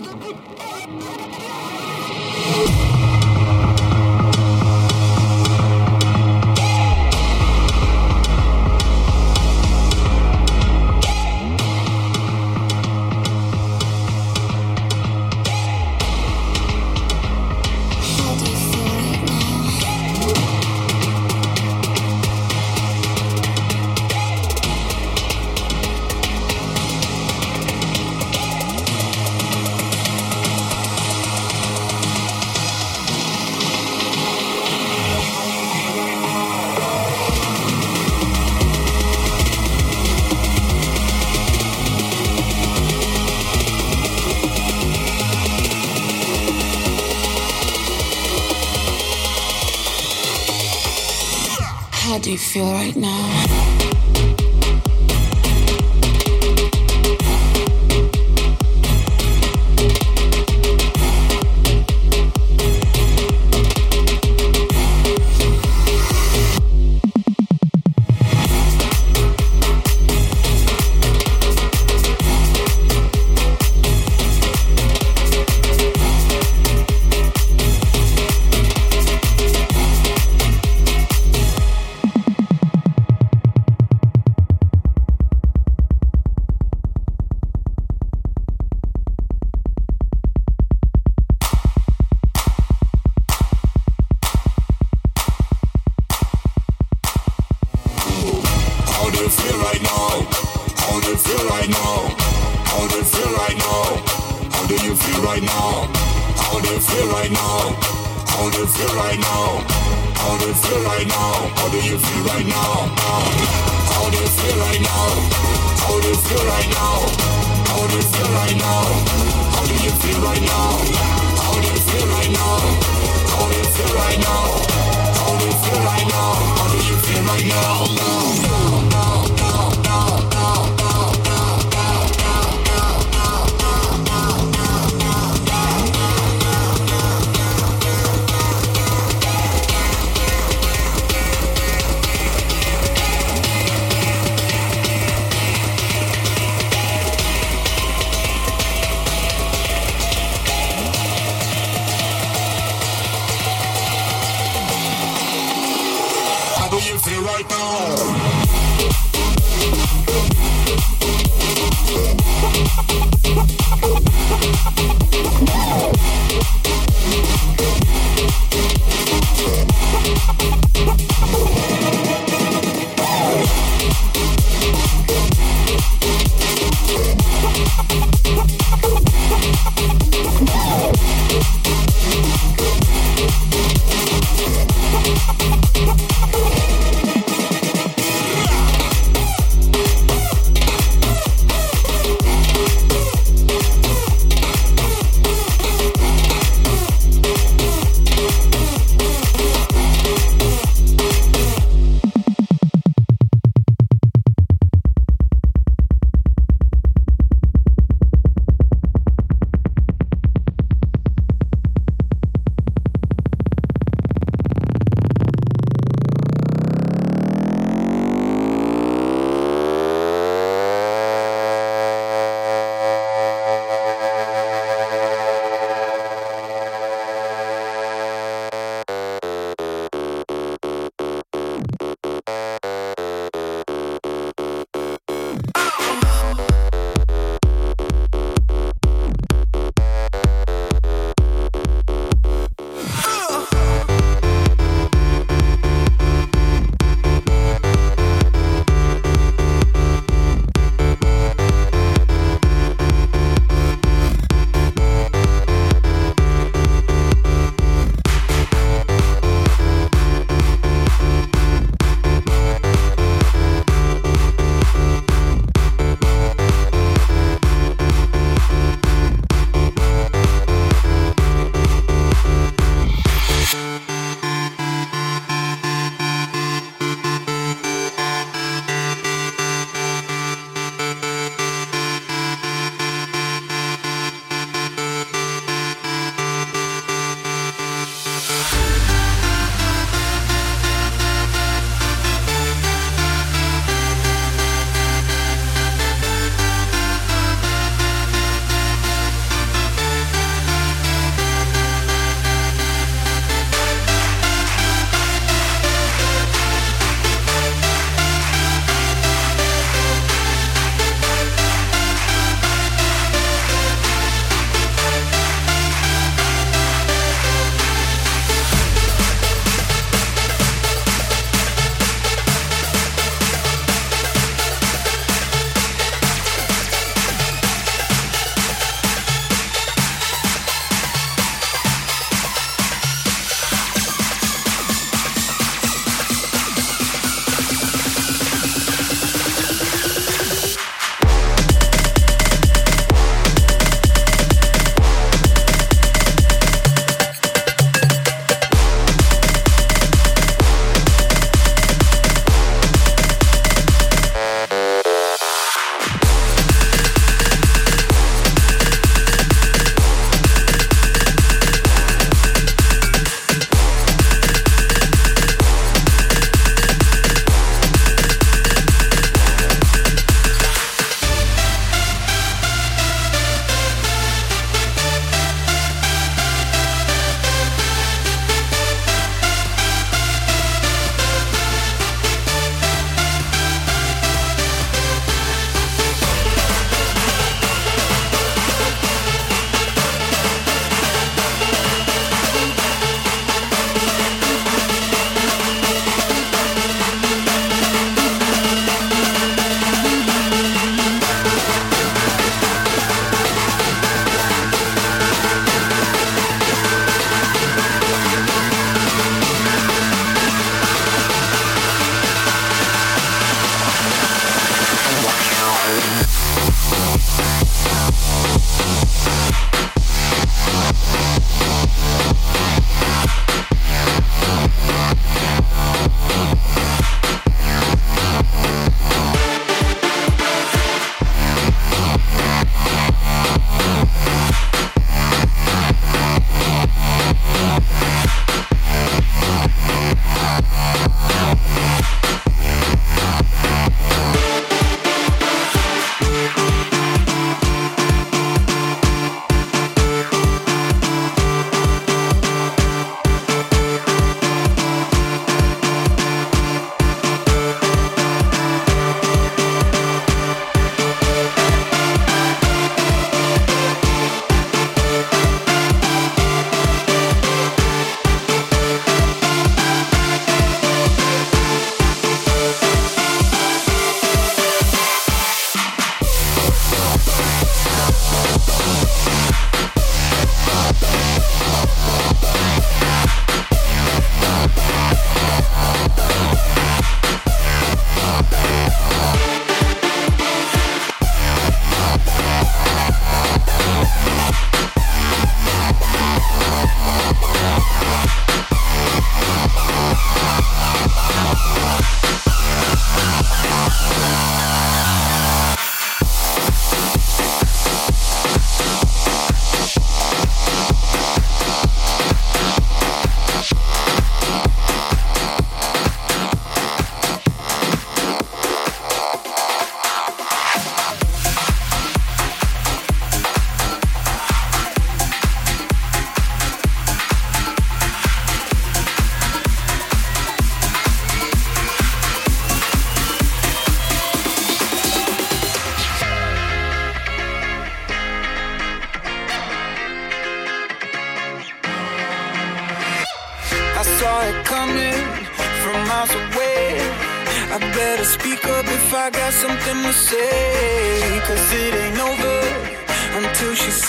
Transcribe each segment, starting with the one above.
絶対やった!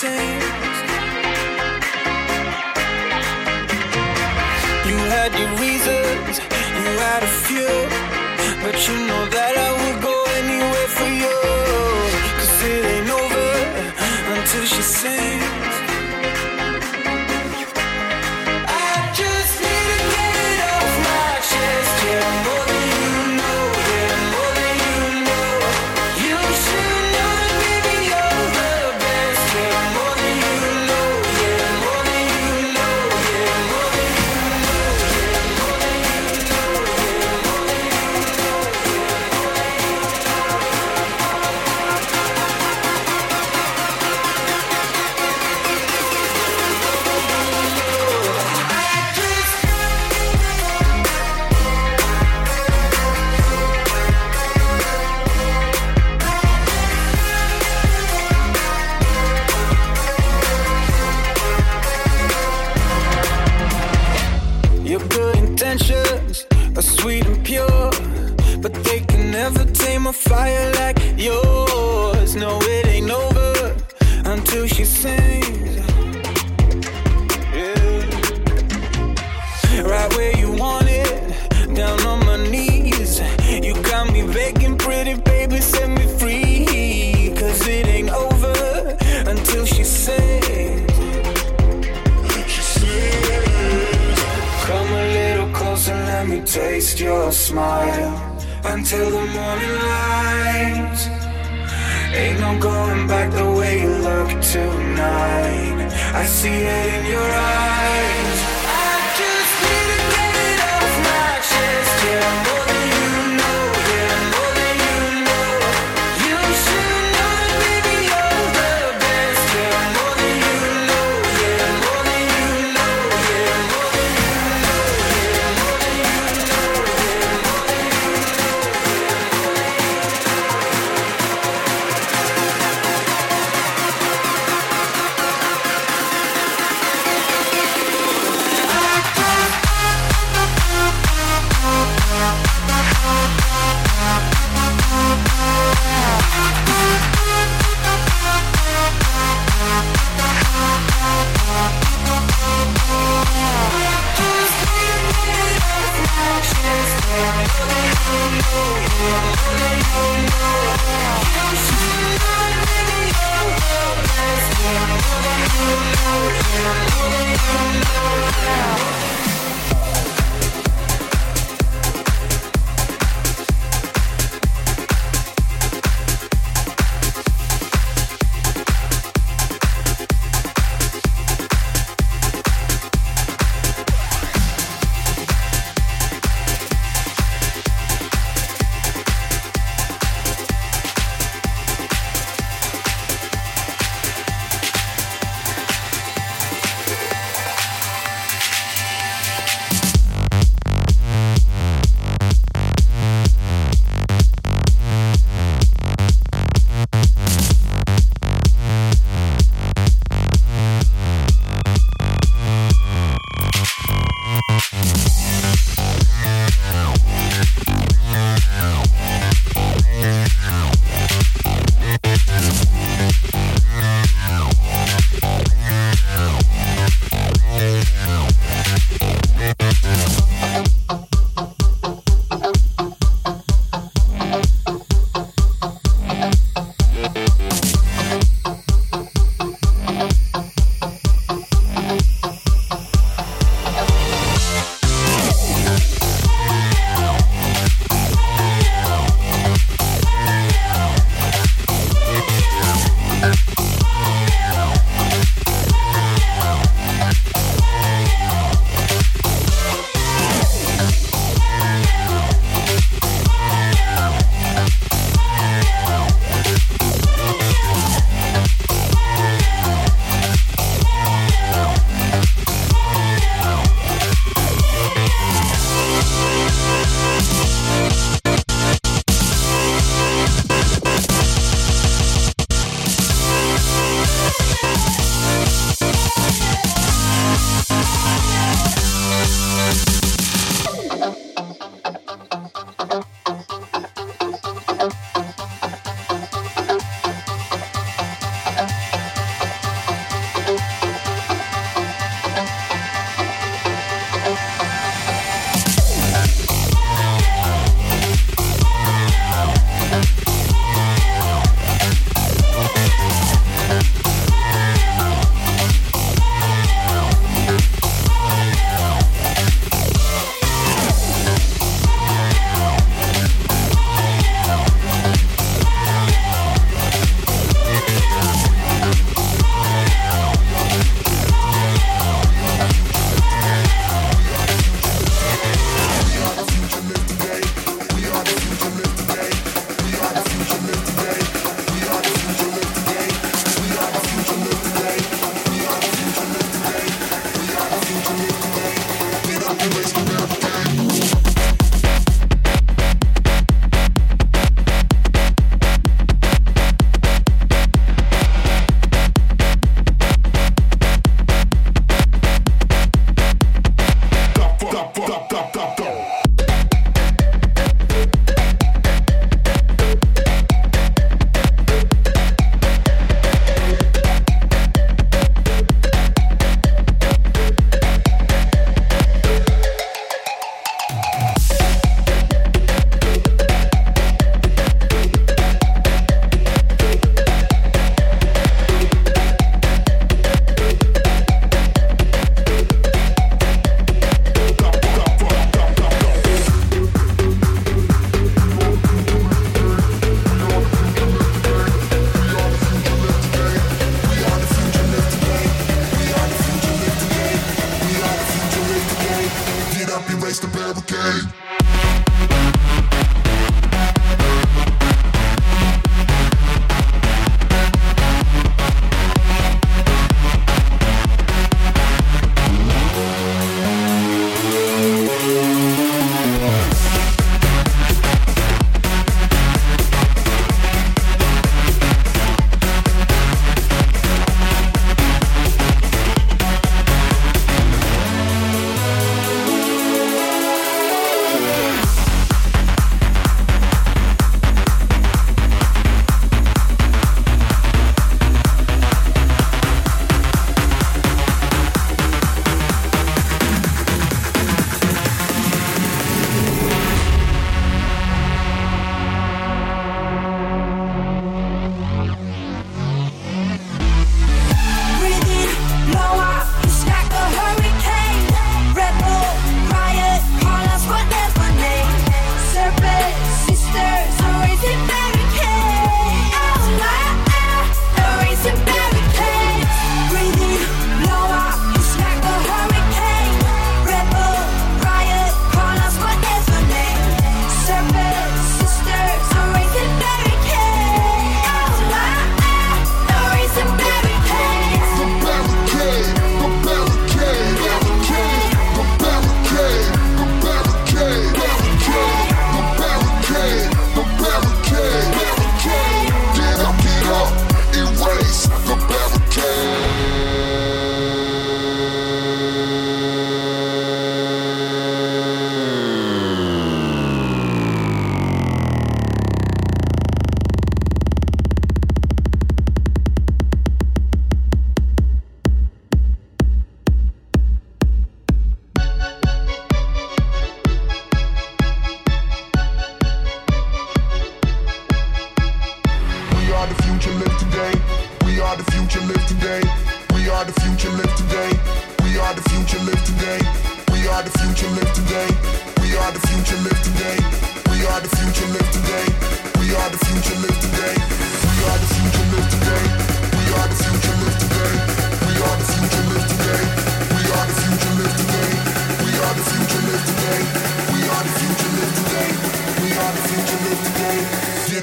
You had your reasons, you had a few, but you know that I would go anywhere for it ain't over until she sings.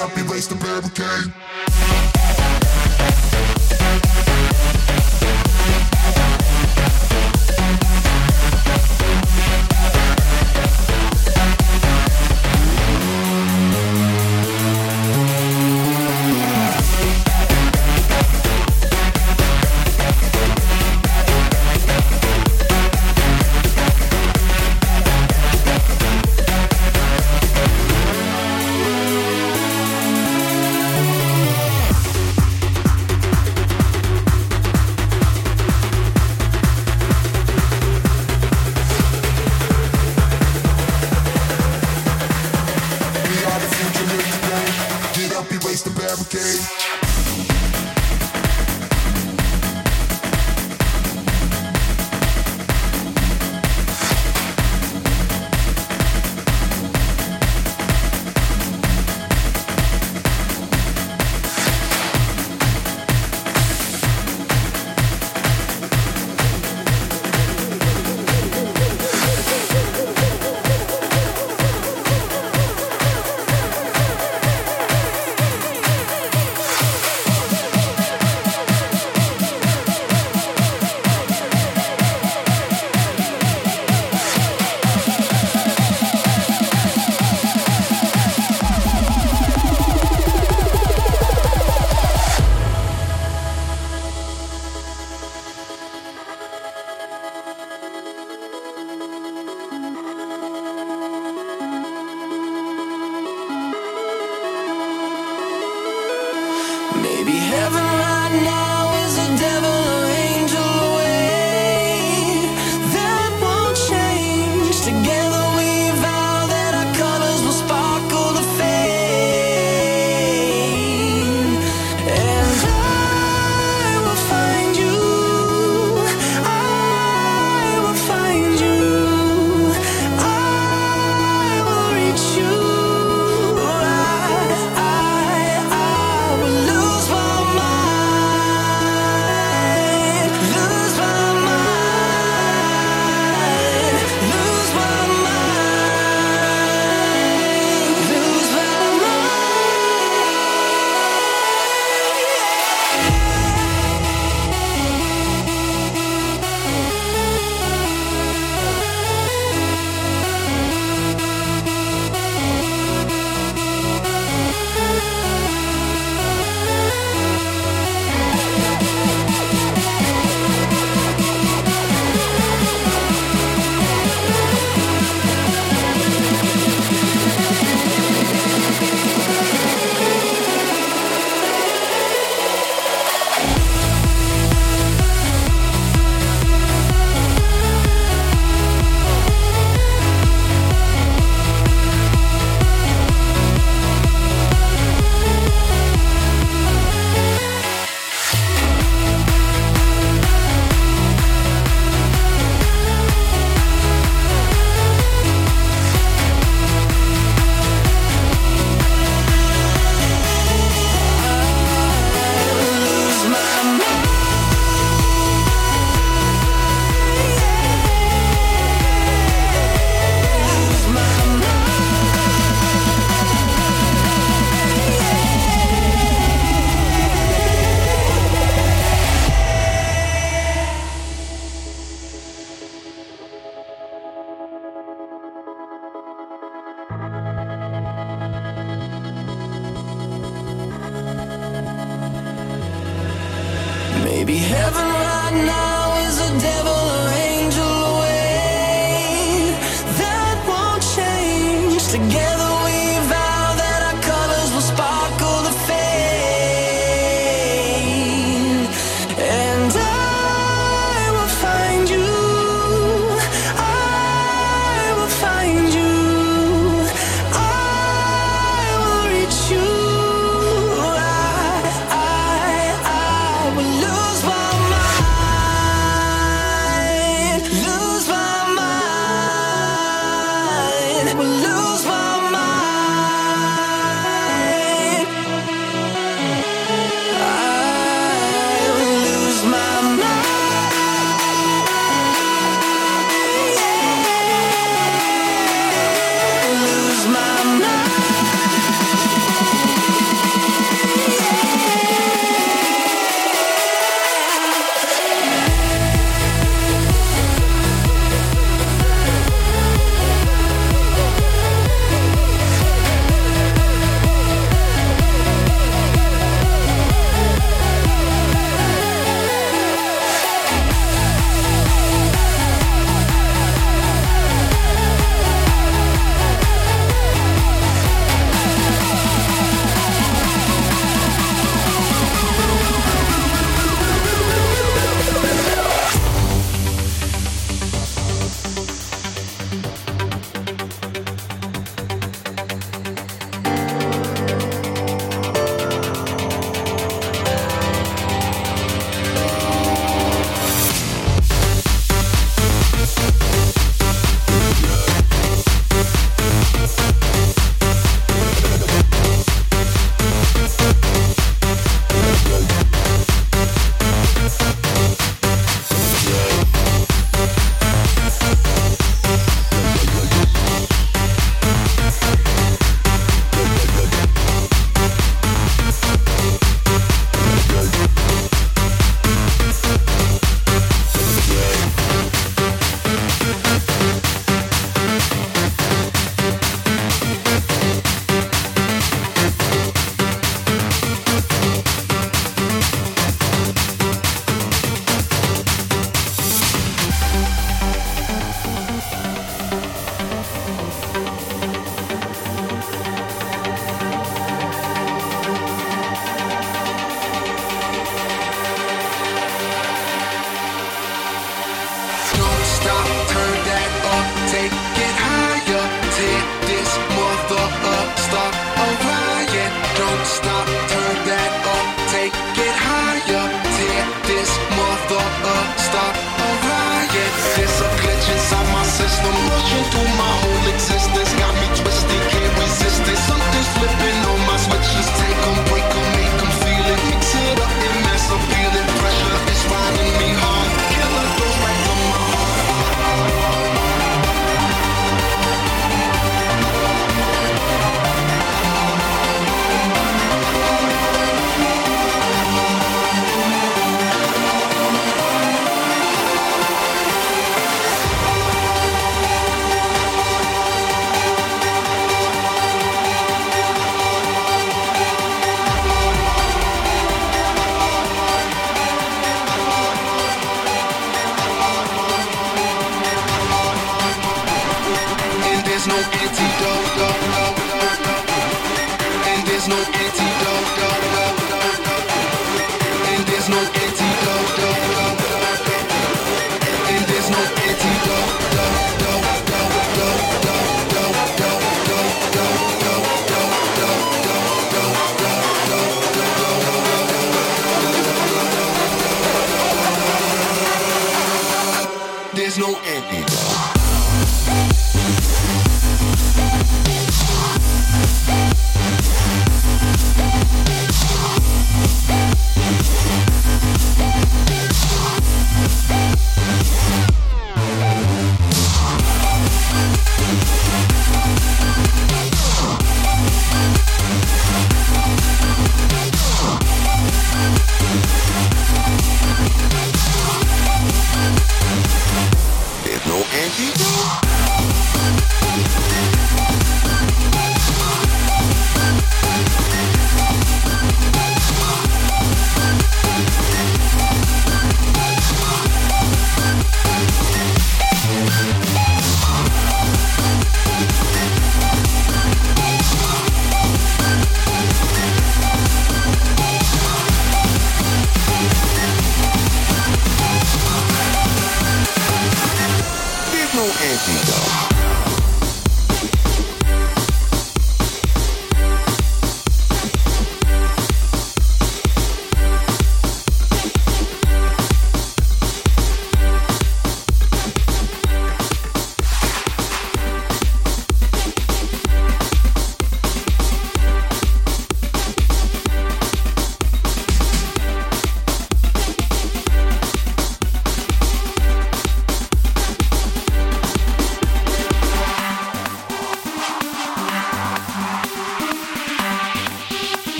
up, erase the barricade.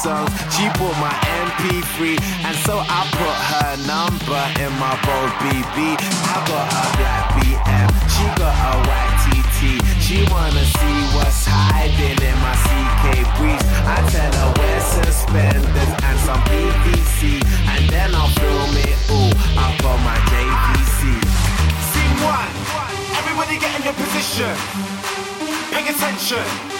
songs. She bought my MP3, and so I put her number in my phone BB. I got a black BM, she got a white TT. She wanna see what's hiding in my CK briefs. I tell her wear suspenders and some PVC, and then I'll film it all up on my JVC. Scene one, everybody get in your position. Pay attention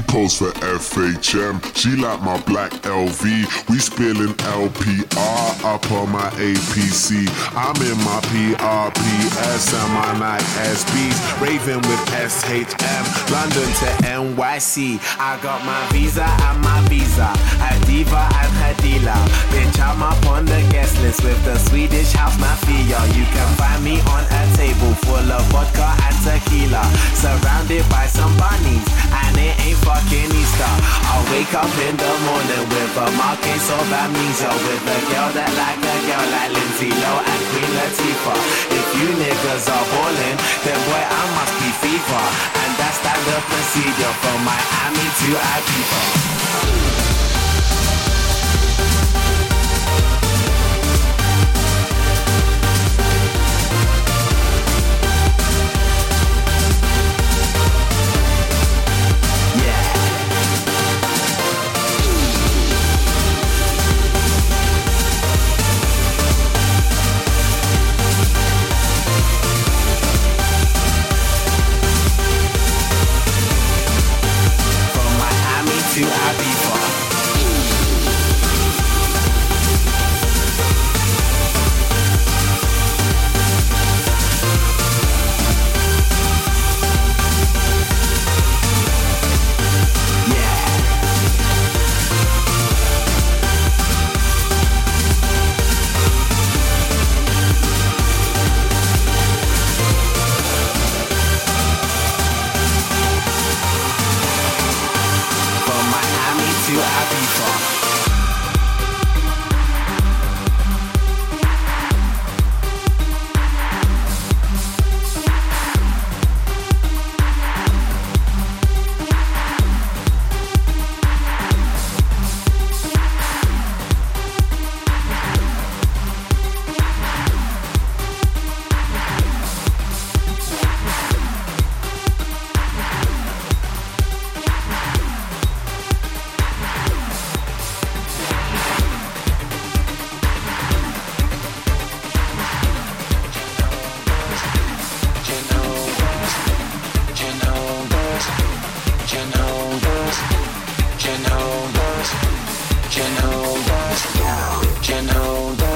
Pose for FHM. She like my black LV. We spilling LPR up on my APC. I'm in my PRPS and my Nike SBs. Raving with SHM. London to NYC. I got my visa and my visa. A diva and dealer. Bitch, I'm up on the guest list with the Swedish house mafia. You can find me on a table full of vodka and tequila. Surrounded by some bunnies. And it ain't fucking Easter. I wake up in the morning with a marquise of amnesia. With a girl that like a girl like Lindsay Low and Queen Latifah. If you niggas are ballin', then boy I must be FIFA. And that's standard procedure from Miami to Ibiza.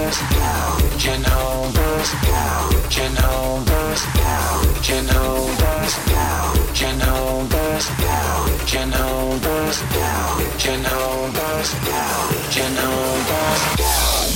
Genomas, Genomas, Genomas, Genomas, down.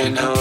can hold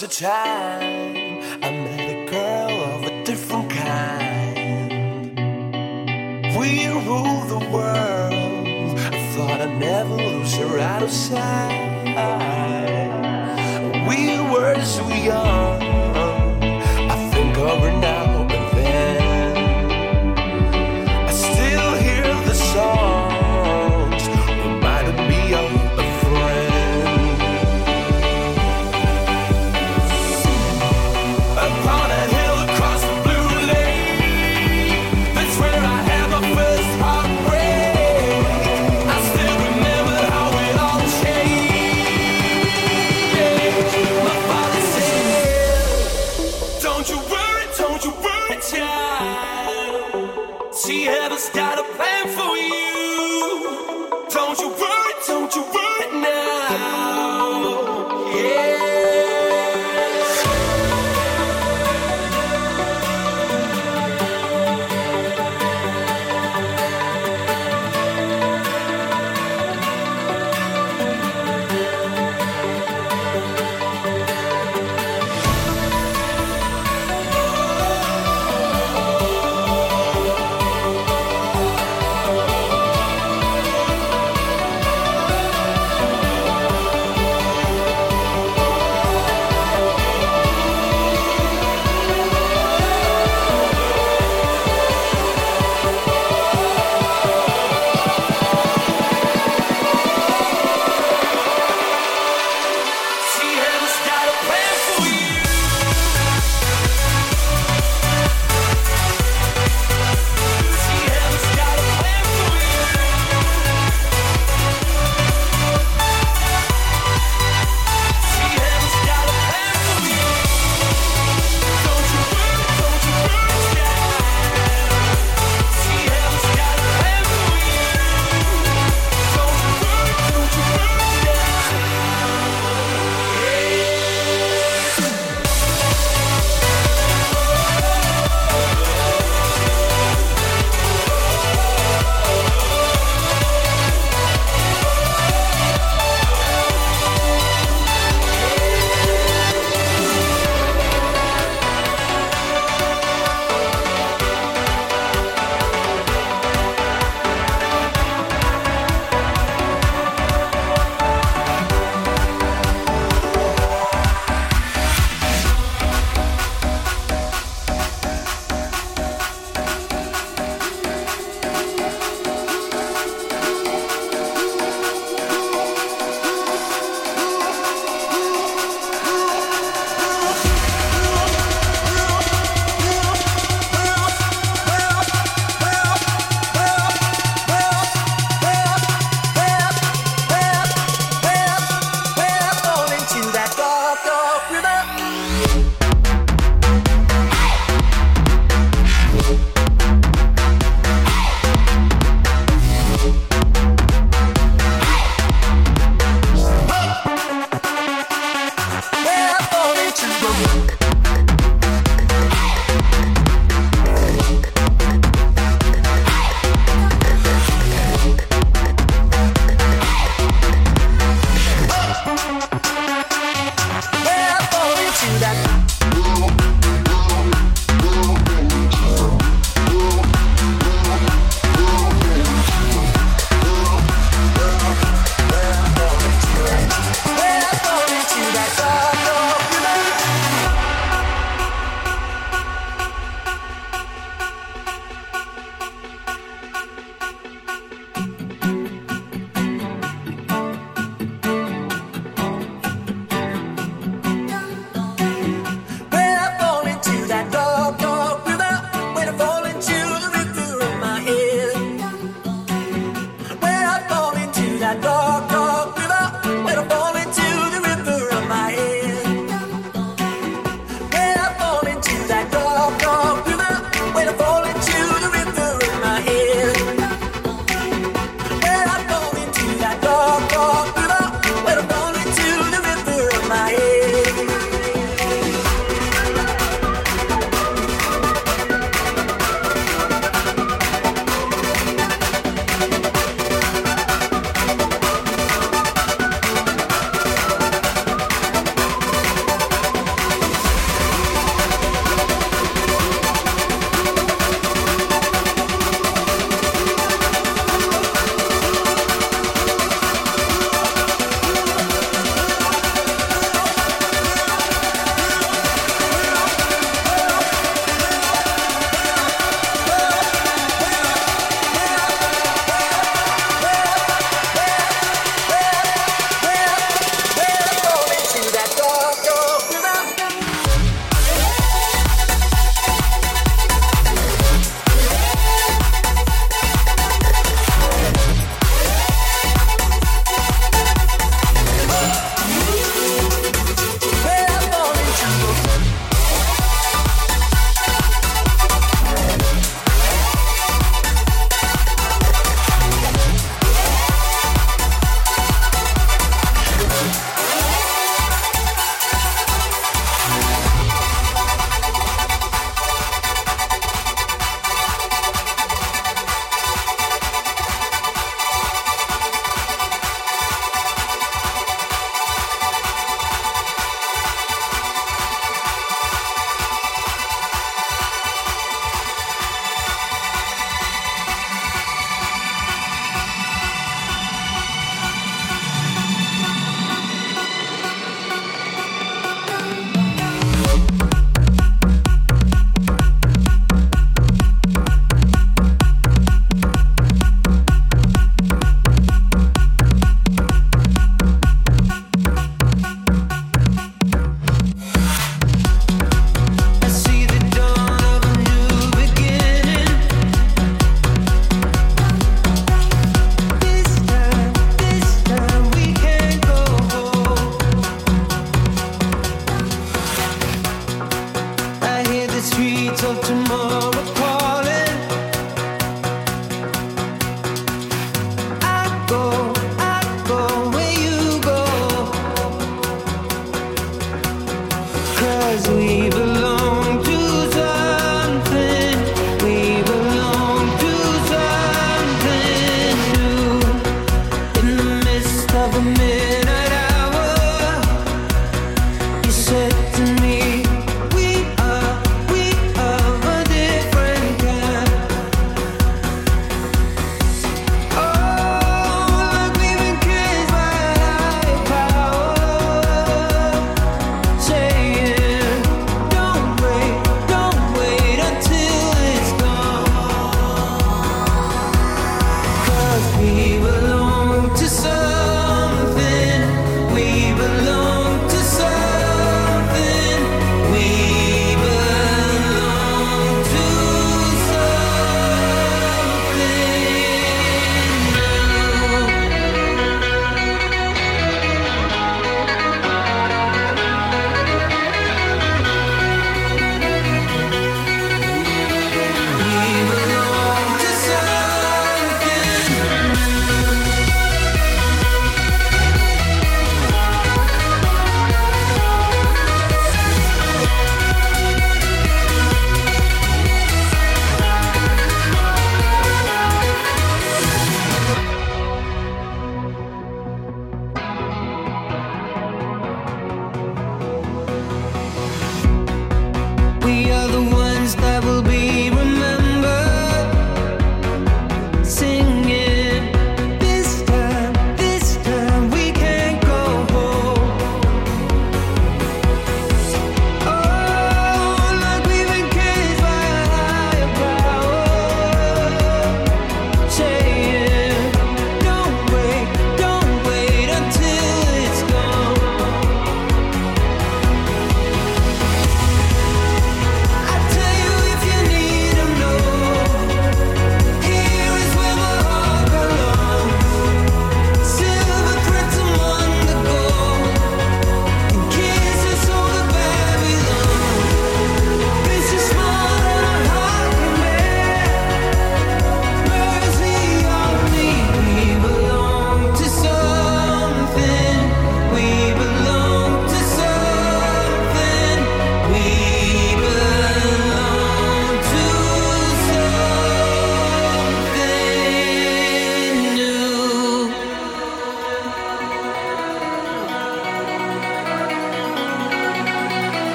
There a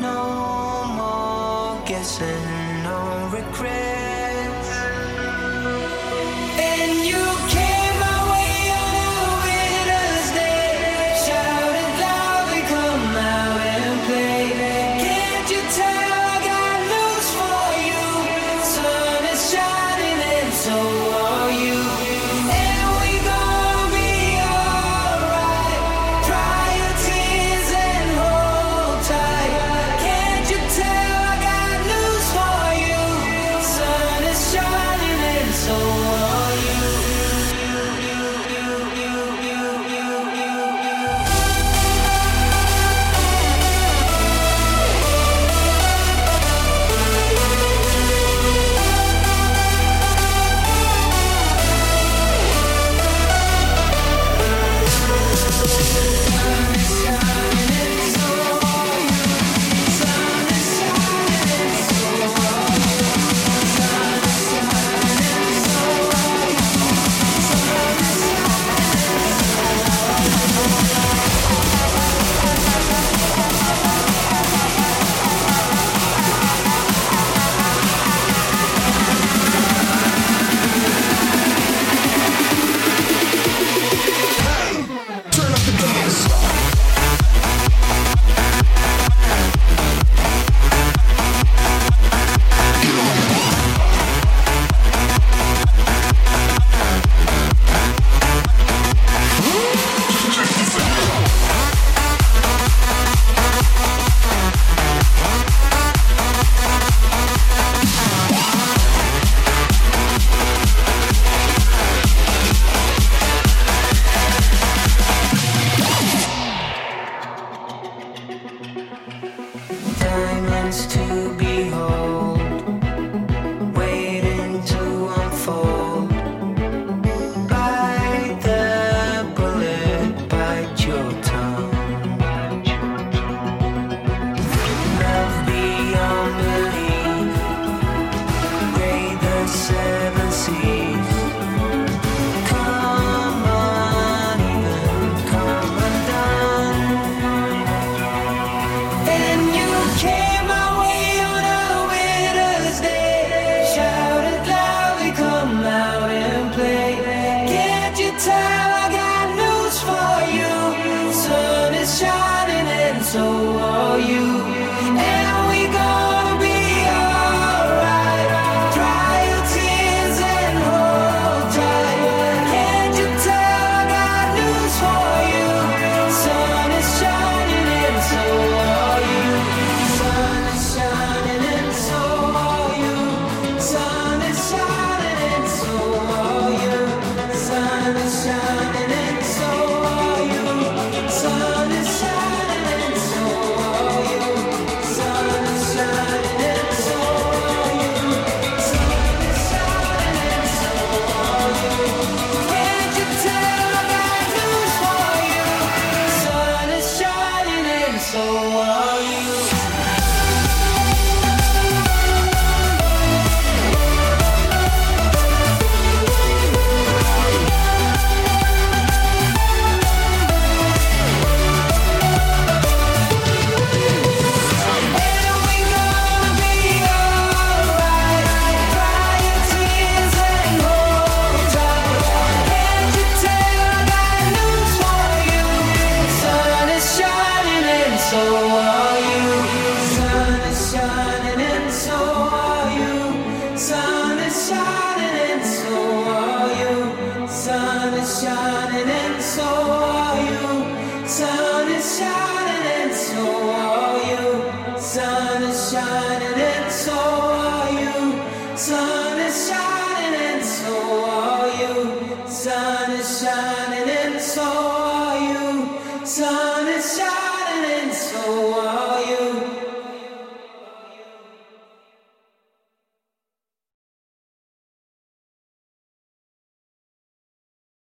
No more guessing, no regret.